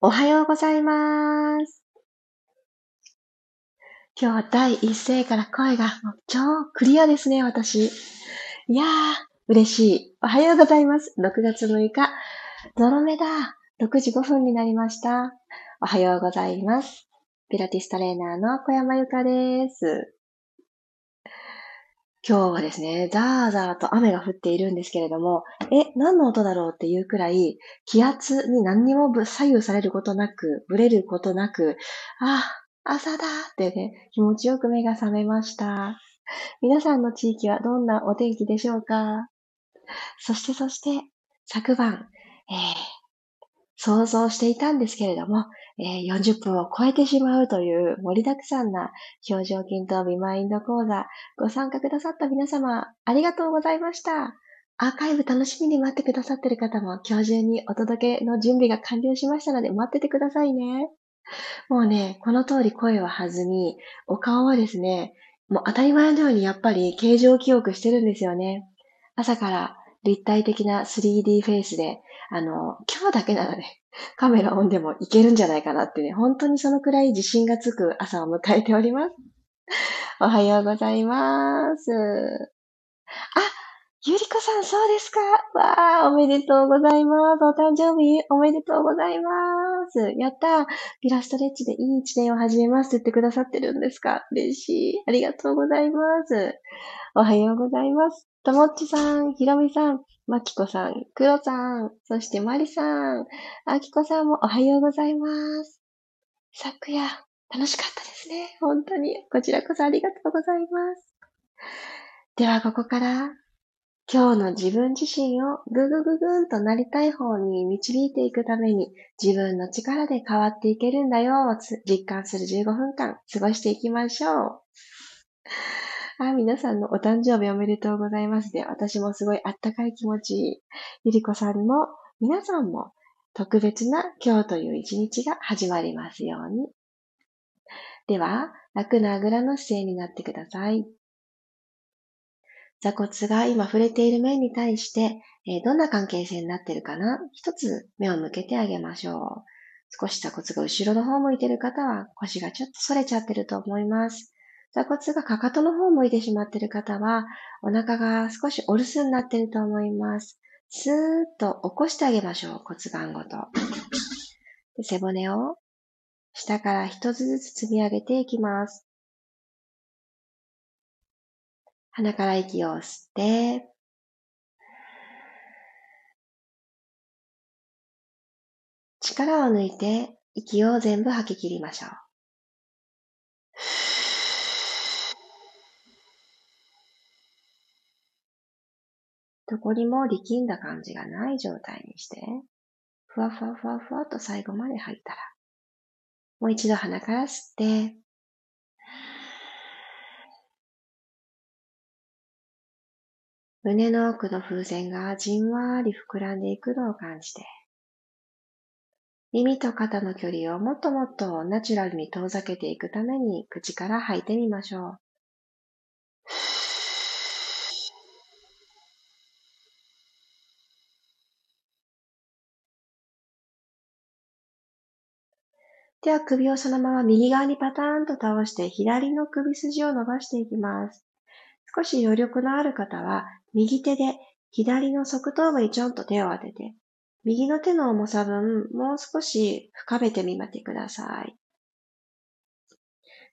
おはようございます。今日第一声から声が超クリアですね、私。いやー、嬉しい。おはようございます。6月6日、ゾロ目だ。6時5分になりました。おはようございます。ピラティストレーナーの小山由かです。今日はですね、ザーザーと雨が降っているんですけれども、え、何の音だろうっていうくらい、気圧に何にも左右されることなく、ブレることなく、あ、朝だってね、気持ちよく目が覚めました。皆さんの地域はどんなお天気でしょうか？そしてそして、昨晩、えー、想像していたんですけれども、えー、40分を超えてしまうという盛りだくさんな表情筋とビマインド講座、ご参加くださった皆様、ありがとうございました。アーカイブ楽しみに待ってくださっている方も今日中にお届けの準備が完了しましたので待っててくださいね。もうね、この通り声は弾み、お顔はですね、もう当たり前のようにやっぱり形状記憶してるんですよね。朝から立体的な 3D フェイスであの、今日だけならね、カメラオンでもいけるんじゃないかなってね、本当にそのくらい自信がつく朝を迎えております。おはようございます。あ、ゆりこさん、そうですかわあ、おめでとうございます。お誕生日、おめでとうございます。やったピラストレッチでいい一年を始めますって言ってくださってるんですか嬉しい。ありがとうございます。おはようございます。ともっちさん、ひろみさん、まきこさん、くろさん、そしてまりさん、あきこさんもおはようございます。昨夜、楽しかったですね。本当に。こちらこそありがとうございます。では、ここから、今日の自分自身をぐぐぐぐんとなりたい方に導いていくために、自分の力で変わっていけるんだよを実感する15分間過ごしていきましょう。あ、皆さんのお誕生日おめでとうございますで、私もすごいあったかい気持ち。ゆりこさんも、皆さんも特別な今日という一日が始まりますように。では、楽なあぐらの姿勢になってください。座骨が今触れている面に対して、え、どんな関係性になっているかな？一つ目を向けてあげましょう。少し座骨が後ろの方向いている方は腰がちょっと反れちゃってると思います。座骨がかかとの方を向いてしまっている方は、お腹が少しお留守になっていると思います。スーッと起こしてあげましょう、骨盤ごと。背骨を下から一つずつ積み上げていきます。鼻から息を吸って、力を抜いて息を全部吐き切りましょう。どこにも力んだ感じがない状態にして、ふわふわふわふわと最後まで吐いたら、もう一度鼻から吸って、胸の奥の風船がじんわり膨らんでいくのを感じて、耳と肩の距離をもっともっとナチュラルに遠ざけていくために口から吐いてみましょう。では首をそのまま右側にパターンと倒して左の首筋を伸ばしていきます。少し余力のある方は右手で左の側頭部にちょんと手を当てて、右の手の重さ分もう少し深めてみまてください。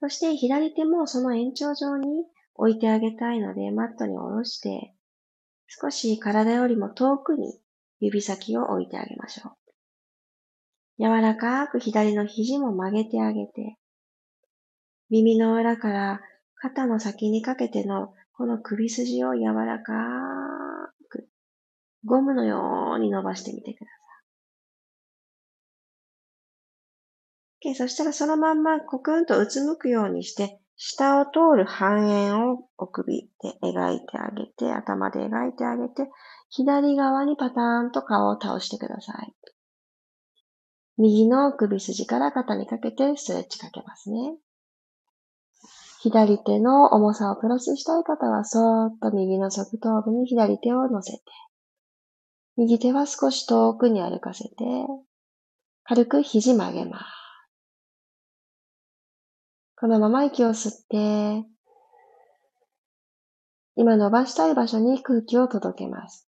そして左手もその延長上に置いてあげたいのでマットに下ろして、少し体よりも遠くに指先を置いてあげましょう。柔らかく左の肘も曲げてあげて、耳の裏から肩の先にかけてのこの首筋を柔らかくゴムのように伸ばしてみてください。o、そしたらそのまんまコクンとうつむくようにして、下を通る半円をお首で描いてあげて、頭で描いてあげて、左側にパターンと顔を倒してください。右の首筋から肩にかけてストレッチかけますね。左手の重さをプラスしたい方は、そーっと右の側頭部に左手を乗せて、右手は少し遠くに歩かせて、軽く肘曲げます。このまま息を吸って、今伸ばしたい場所に空気を届けます。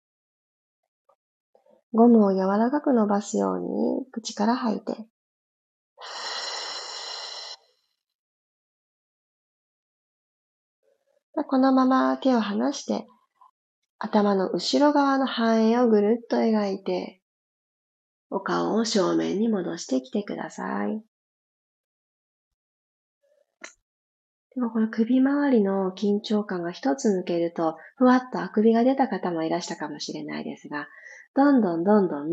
ゴムを柔らかく伸ばすように口から吐いて。このまま手を離して頭の後ろ側の半円をぐるっと描いてお顔を正面に戻してきてください。でもこの首周りの緊張感が一つ抜けると、ふわっとあくびが出た方もいらしたかもしれないですが、どんどんどんどん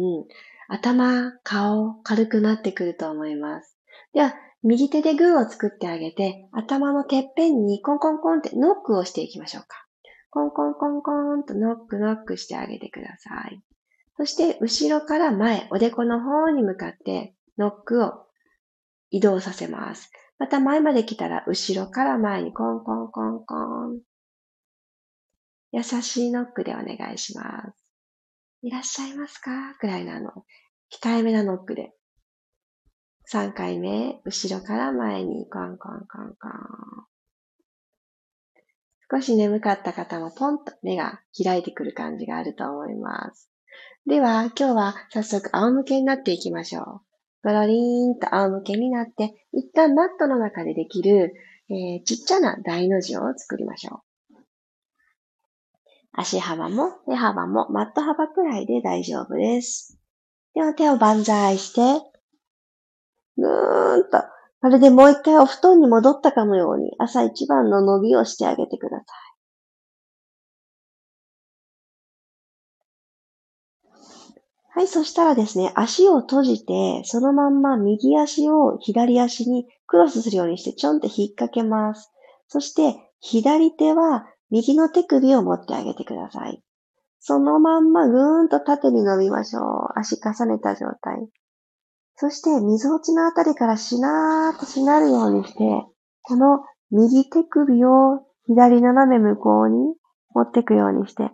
頭、顔、軽くなってくると思います。では、右手でグーを作ってあげて、頭のてっぺんにコンコンコンってノックをしていきましょうか。コンコンコンコンとノックノックしてあげてください。そして後ろから前、おでこの方に向かってノックを移動させます。また前まで来たら後ろから前にコンコンコンコン。優しいノックでお願いします。いらっしゃいますか？くらいなの。控えめなノックで。3回目、後ろから前にコンコンコンコン。少し眠かった方もポンと目が開いてくる感じがあると思います。では、今日は早速仰向けになっていきましょう。ゴロリーンと仰向けになって、一旦マットの中でできる、えー、ちっちゃな大の字を作りましょう。足幅も手幅もマット幅くらいで大丈夫です。では手を万歳して、ぐーんと、まるでもう一回お布団に戻ったかのように朝一番の伸びをしてあげてください。はい、そしたらですね、足を閉じて、そのまんま右足を左足にクロスするようにしてちょんって引っ掛けます。そして、左手は右の手首を持ってあげてください。そのまんまぐーんと縦に伸びましょう。足重ねた状態。そして、溝落ちのあたりからしなーっとしなるようにして、この右手首を左斜め向こうに持っていくようにして、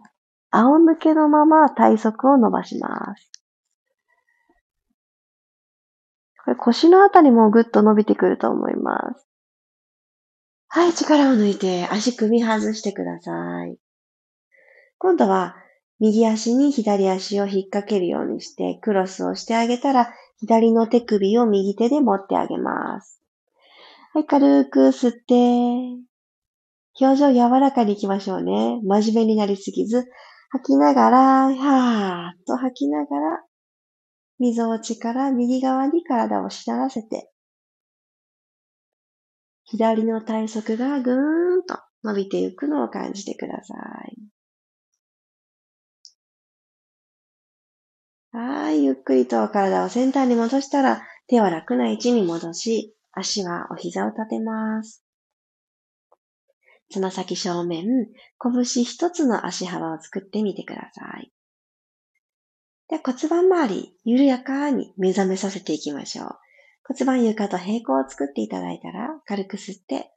仰向けのまま体側を伸ばします。これ腰のあたりもぐっと伸びてくると思います。はい、力を抜いて足首外してください。今度は右足に左足を引っ掛けるようにしてクロスをしてあげたら左の手首を右手で持ってあげます。はい、軽く吸って、表情柔らかに行きましょうね。真面目になりすぎず、吐きながら、はーっと吐きながら、みぞおちから右側に体をしならせて、左の体側がぐーんと伸びていくのを感じてください。はい、ゆっくりと体をセンターに戻したら、手は楽な位置に戻し、足はお膝を立てます。つま先正面、拳一つの足幅を作ってみてください。で骨盤周り、緩やかに目覚めさせていきましょう。骨盤床と平行を作っていただいたら、軽く吸って、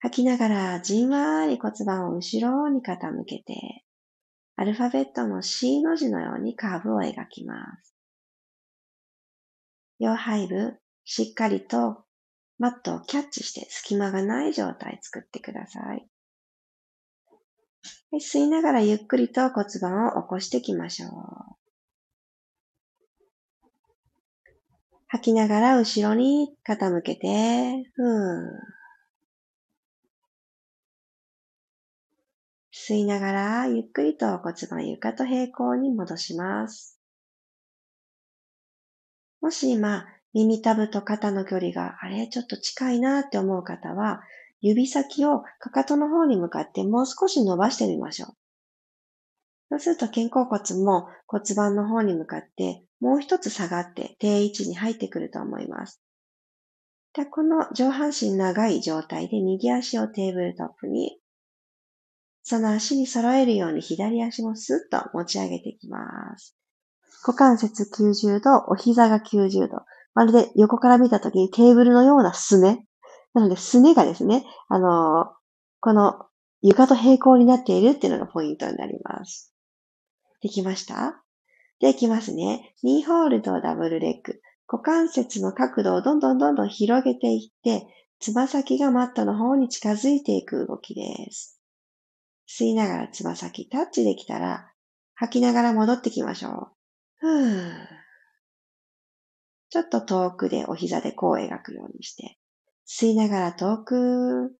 吐きながらじんわーり骨盤を後ろに傾けて、アルファベットの C の字のようにカーブを描きます。両背部、しっかりとマットをキャッチして隙間がない状態作ってください。吸いながらゆっくりと骨盤を起こしていきましょう。吐きながら後ろに傾けて、ふー。吸いながらゆっくりと骨盤床と平行に戻します。もし今、耳たぶと肩の距離があれちょっと近いなって思う方は、指先をかかとの方に向かってもう少し伸ばしてみましょう。そうすると肩甲骨も骨盤の方に向かってもう一つ下がって定位置に入ってくると思います。でこの上半身長い状態で右足をテーブルトップに、その足に揃えるように左足もスッと持ち上げていきます。股関節90度、お膝が90度。まるで横から見たときにテーブルのようなすね。なので、すねがですね、あのー、この床と平行になっているっていうのがポイントになります。できました？できますね。ニーホールドダブルレッグ。股関節の角度をどんどんどんどん広げていって、つま先がマットの方に近づいていく動きです。吸いながらつま先タッチできたら、吐きながら戻ってきましょう。ふーちょっと遠くでお膝でこう描くようにして、吸いながら遠く、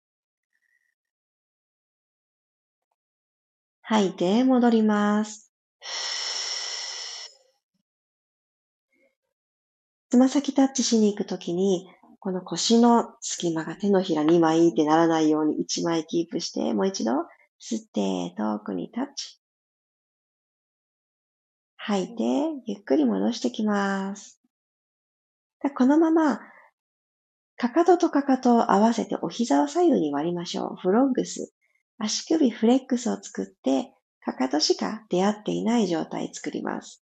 吐いて戻ります。つま先タッチしに行くときに、この腰の隙間が手のひら2枚ってならないように1枚キープして、もう一度吸って遠くにタッチ。吐いて、ゆっくり戻してきます。このまま、かかととかかとを合わせてお膝を左右に割りましょう。フロッグス。足首フレックスを作って、かかとしか出会っていない状態作ります。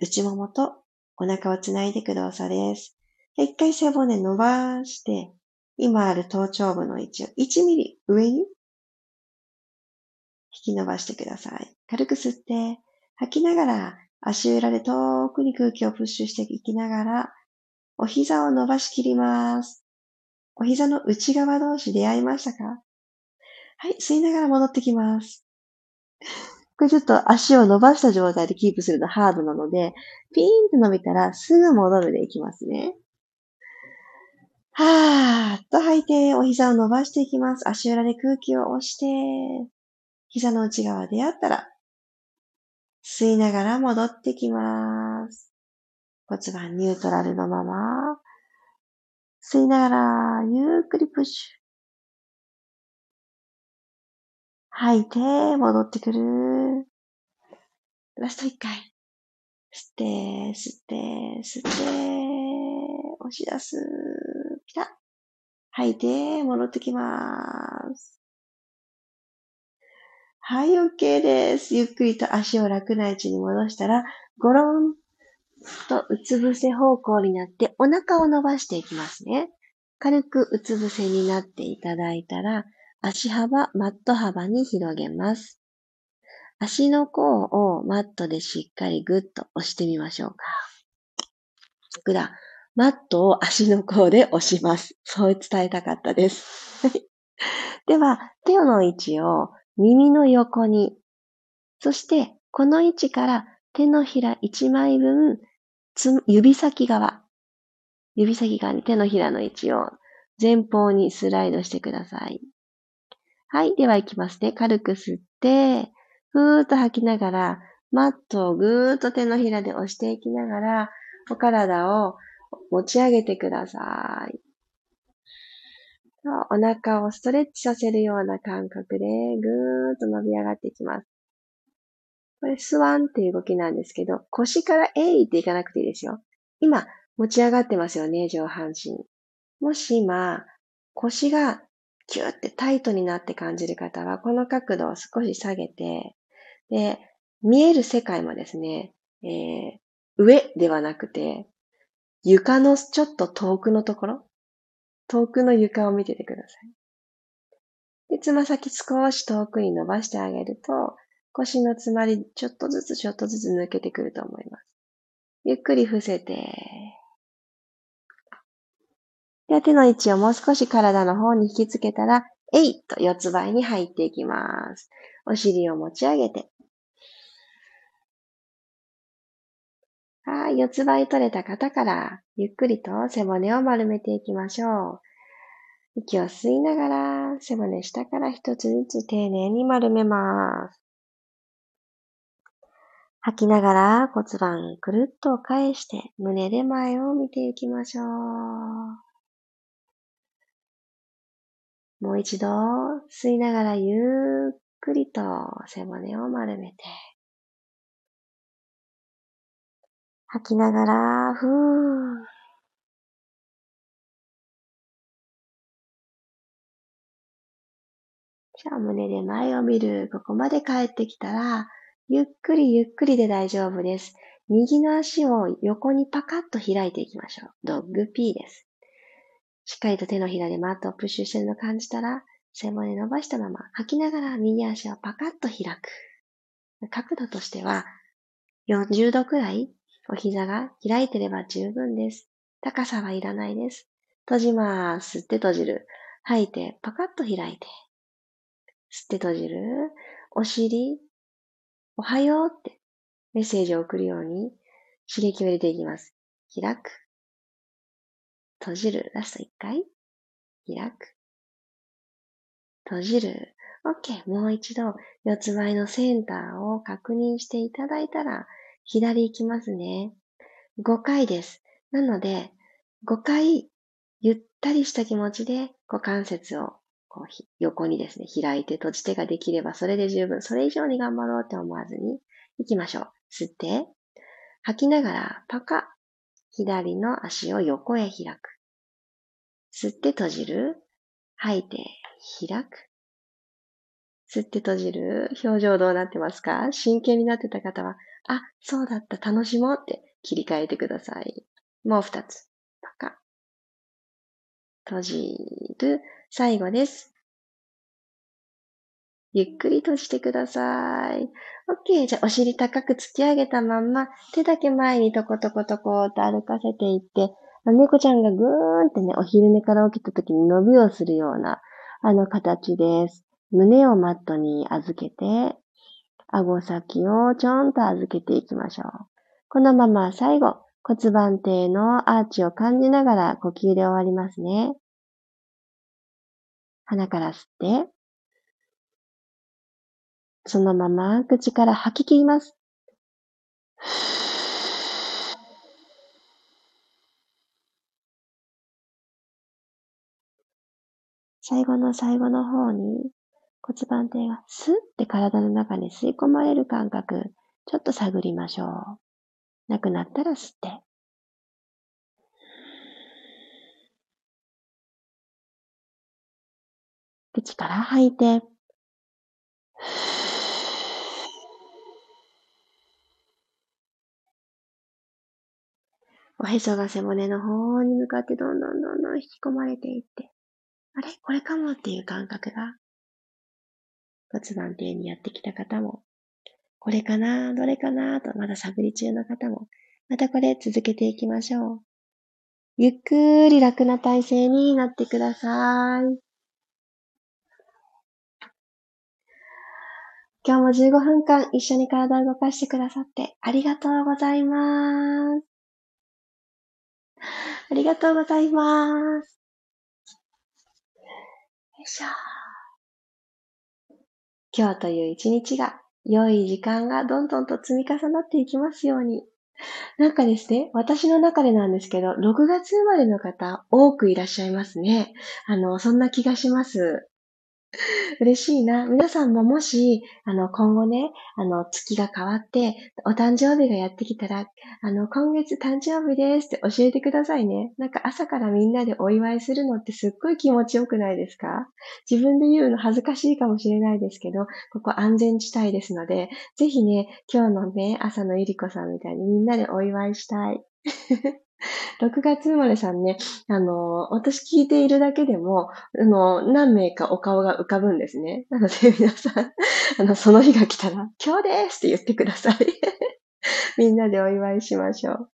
内ももとお腹をつないでいく動作です。一回背骨伸ばして、今ある頭頂部の位置を1ミリ上に引き伸ばしてください。軽く吸って、吐きながら足裏で遠くに空気をプッシュしていきながら、お膝を伸ばしきります。お膝の内側同士出会いましたか？はい、吸いながら戻ってきます。これちょっと足を伸ばした状態でキープするのハードなので、ピーンと伸びたらすぐ戻るでいきますね。はーっと吐いて、お膝を伸ばしていきます。足裏で空気を押して、膝の内側でやったら、吸いながら戻ってきます。骨盤ニュートラルのまま、吸いながら、ゆっくりプッシュ。吐いて、戻ってくる。ラスト一回。吸って、吸って、吸って、押し出す。ピタッ。吐いて、戻ってきます。はい、OK です。ゆっくりと足を楽な位置に戻したら、ゴロンとうつ伏せ方向になってお腹を伸ばしていきますね。軽くうつ伏せになっていただいたら、足幅、マット幅に広げます。足の甲をマットでしっかりグッと押してみましょうか。僕ら、マットを足の甲で押します。そう伝えたかったです。では、手の位置を耳の横に、そしてこの位置から手のひら1枚分、指先側、指先側に手のひらの位置を前方にスライドしてください。はい。では行きますね。軽く吸って、ふーっと吐きながら、マットをぐーっと手のひらで押していきながら、お体を持ち上げてください。お腹をストレッチさせるような感覚で、ぐーっと伸び上がっていきます。これ、スワンっていう動きなんですけど、腰からえいっていかなくていいですよ。今、持ち上がってますよね、上半身。もし今、腰がキューってタイトになって感じる方は、この角度を少し下げて、で、見える世界もですね、えー、上ではなくて、床のちょっと遠くのところ、遠くの床を見ててください。で、つま先少し遠くに伸ばしてあげると、腰の詰まりちょっとずつちょっとずつ抜けてくると思います。ゆっくり伏せて、で手の位置をもう少し体の方に引きつけたら、えいと四つ倍に入っていきます。お尻を持ち上げて、はい、四つ倍取れた方から、ゆっくりと背骨を丸めていきましょう。息を吸いながら、背骨下から一つずつ丁寧に丸めます。吐きながら骨盤くるっと返して胸で前を見ていきましょう。もう一度吸いながらゆっくりと背骨を丸めて。吐きながら、ふー。じゃあ胸で前を見る。ここまで帰ってきたら、ゆっくりゆっくりで大丈夫です。右の足を横にパカッと開いていきましょう。ドッグ P です。しっかりと手のひらでマットをプッシュしてるのを感じたら、背骨伸ばしたまま吐きながら右足をパカッと開く。角度としては40度くらいお膝が開いてれば十分です。高さはいらないです。閉じます。吸って閉じる。吐いて、パカッと開いて。吸って閉じる。お尻、おはようってメッセージを送るように刺激を入れていきます。開く。閉じる？ラスト一回？開く？閉じる？OK。もう一度、四つ倍のセンターを確認していただいたら、左行きますね。5回です。なので、5回、ゆったりした気持ちで股関節をこう横にですね、開いて閉じてができればそれで十分、それ以上に頑張ろうって思わずに行きましょう。吸って、吐きながらパカ左の足を横へ開く。吸って閉じる。吐いて開く。吸って閉じる。表情どうなってますか？真剣になってた方は、あ、そうだった、楽しもうって切り替えてください。もう二つ。パカ。閉じる。最後です。ゆっくり閉じてください。OK。じゃあ、お尻高く突き上げたまんま、手だけ前にトコトコトコと歩かせていって、猫ちゃんがぐーんってね、お昼寝から起きた時に伸びをするような、あの形です。胸をマットに預けて、顎先をちょんと預けていきましょう。このまま最後、骨盤底のアーチを感じながら呼吸で終わりますね。鼻から吸って、そのまま口から吐き切ります。最後の最後の方に骨盤底がスッて体の中に吸い込まれる感覚、ちょっと探りましょう。なくなったら吸って。口から吐いて。おへそが背骨の方に向かってどんどんどんどん引き込まれていって、あれ？これかもっていう感覚が。骨盤底にやってきた方も、これかな？どれかな？とまだ探り中の方も、またこれ続けていきましょう。ゆっくり楽な体勢になってください。今日も15分間一緒に体を動かしてくださってありがとうございます。ありがとうございます。よいしょ。今日という一日が良い時間がどんどんと積み重なっていきますように。なんかですね、私の中でなんですけど、6月生まれの方多くいらっしゃいますね。あの、そんな気がします。嬉しいな。皆さんももし、あの、今後ね、あの、月が変わって、お誕生日がやってきたら、あの、今月誕生日ですって教えてくださいね。なんか朝からみんなでお祝いするのってすっごい気持ちよくないですか？自分で言うの恥ずかしいかもしれないですけど、ここ安全地帯ですので、ぜひね、今日のね、朝のゆりこさんみたいにみんなでお祝いしたい。6月生まれさんね、あの、私聞いているだけでも、あの、何名かお顔が浮かぶんですね。なので 皆さん、あの、その日が来たら、今日ですって言ってください。みんなでお祝いしましょう。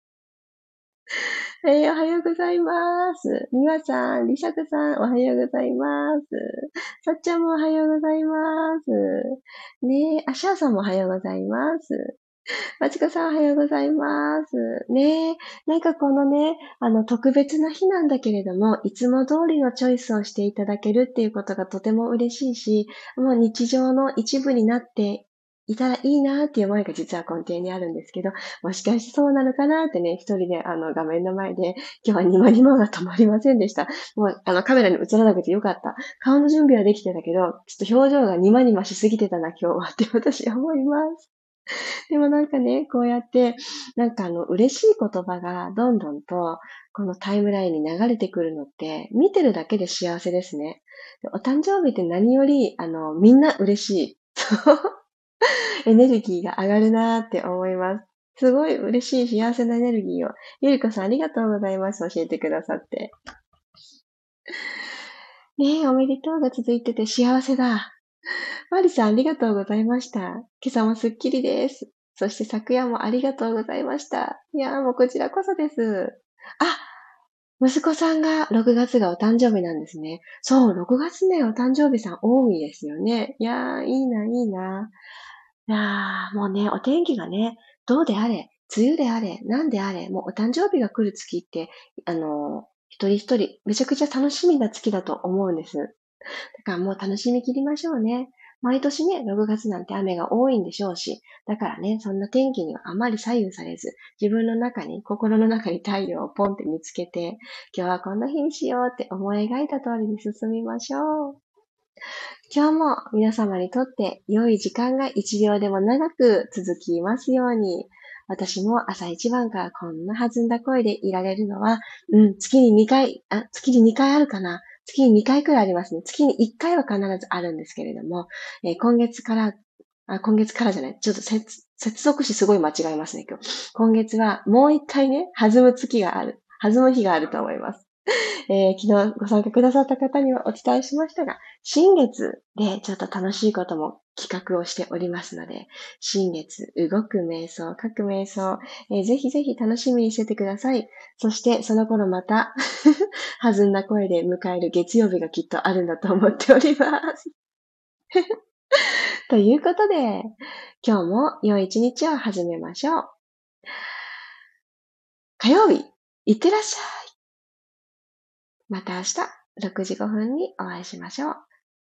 えー、おはようございます。みわさん、りさくさん、おはようございます。さっちゃんもおはようございます。ねえ、あしゃーさんもおはようございます。まちこさんおはようございます。ねなんかこのね、あの特別な日なんだけれども、いつも通りのチョイスをしていただけるっていうことがとても嬉しいし、もう日常の一部になっていたらいいなっていう思いが実は根底にあるんですけど、もしかしてそうなのかなってね、一人であの画面の前で、今日はニマニマが止まりませんでした。もうあのカメラに映らなくてよかった。顔の準備はできてたけど、ちょっと表情がニマニマしすぎてたな今日はって私は思います。でもなんかね、こうやって、なんかあの、嬉しい言葉がどんどんと、このタイムラインに流れてくるのって、見てるだけで幸せですね。お誕生日って何より、あの、みんな嬉しい。エネルギーが上がるなーって思います。すごい嬉しい幸せなエネルギーを。ゆりこさんありがとうございます。教えてくださって。ねえ、おめでとうが続いてて幸せだ。マリさん、ありがとうございました。今朝もすっきりです。そして昨夜もありがとうございました。いやーもうこちらこそです。あ、息子さんが6月がお誕生日なんですね。そう、6月ね、お誕生日さん多いですよね。いやー、いいな、いいな。いやー、もうね、お天気がね、どうであれ、梅雨であれ、なんであれ、もうお誕生日が来る月って、あの、一人一人、めちゃくちゃ楽しみな月だと思うんです。だからもう楽しみきりましょうね。毎年ね、6月なんて雨が多いんでしょうし、だからね、そんな天気にはあまり左右されず、自分の中に、心の中に太陽をポンって見つけて、今日はこんな日にしようって思い描いた通りに進みましょう。今日も皆様にとって良い時間が一秒でも長く続きますように、私も朝一番からこんな弾んだ声でいられるのは、うん、月に2回、あ、月に2回あるかな。月に2回くらいありますね。月に1回は必ずあるんですけれども、えー、今月から、あ、今月からじゃない。ちょっと接続詞すごい間違えますね、今日。今月はもう1回ね、弾む月がある。弾む日があると思います。えー、昨日ご参加くださった方にはお伝えしましたが、新月でちょっと楽しいことも企画をしておりますので、新月、動く瞑想、書く瞑想、えー、ぜひぜひ楽しみにしててください。そしてその頃また 弾んだ声で迎える月曜日がきっとあるんだと思っております。ということで、今日も良い一日を始めましょう。火曜日、いってらっしゃい。また明日6時5分にお会いしましょう。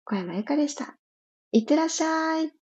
小山由かでした。いってらっしゃい。